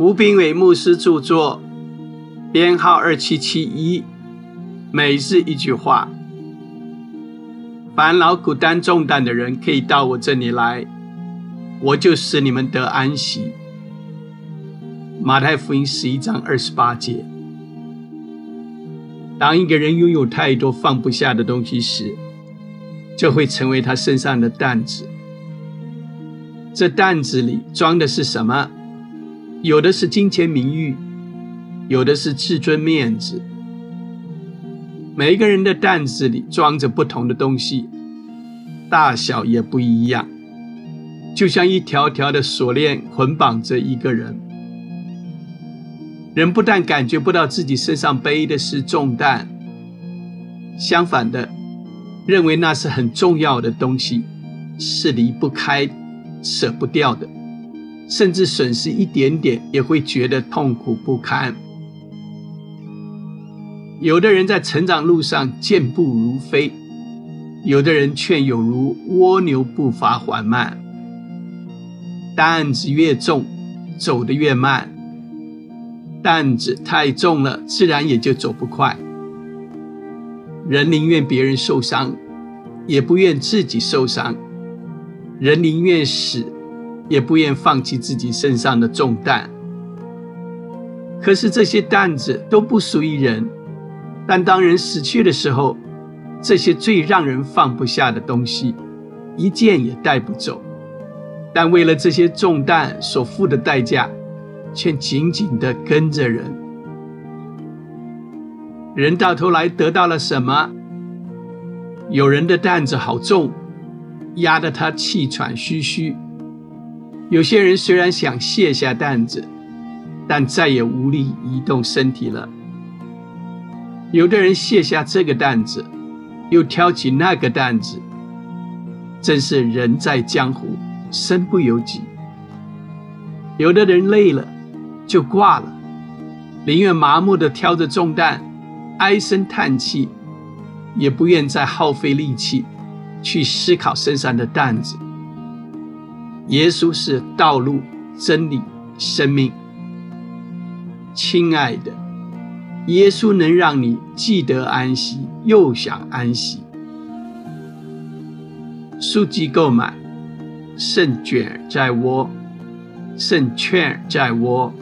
吴炳伟牧师著作，编号二七七一，每日一句话：烦劳苦担重担的人，可以到我这里来，我就使你们得安息。马太福音十一章二十八节。当一个人拥有太多放不下的东西时，就会成为他身上的担子。这担子里装的是什么？有的是金钱名誉，有的是自尊面子。每一个人的担子里装着不同的东西，大小也不一样，就像一条条的锁链捆绑着一个人。人不但感觉不到自己身上背的是重担，相反的，认为那是很重要的东西，是离不开、舍不掉的。甚至损失一点点也会觉得痛苦不堪。有的人在成长路上健步如飞，有的人却有如蜗牛步伐缓慢。担子越重，走得越慢；担子太重了，自然也就走不快。人宁愿别人受伤，也不愿自己受伤；人宁愿死。也不愿放弃自己身上的重担，可是这些担子都不属于人。但当人死去的时候，这些最让人放不下的东西，一件也带不走。但为了这些重担所付的代价，却紧紧地跟着人。人到头来得到了什么？有人的担子好重，压得他气喘吁吁。有些人虽然想卸下担子，但再也无力移动身体了。有的人卸下这个担子，又挑起那个担子，真是人在江湖，身不由己。有的人累了就挂了，宁愿麻木的挑着重担，唉声叹气，也不愿再耗费力气去思考身上的担子。耶稣是道路、真理、生命。亲爱的，耶稣能让你既得安息，又想安息。书籍购买，胜卷在握，胜券在握。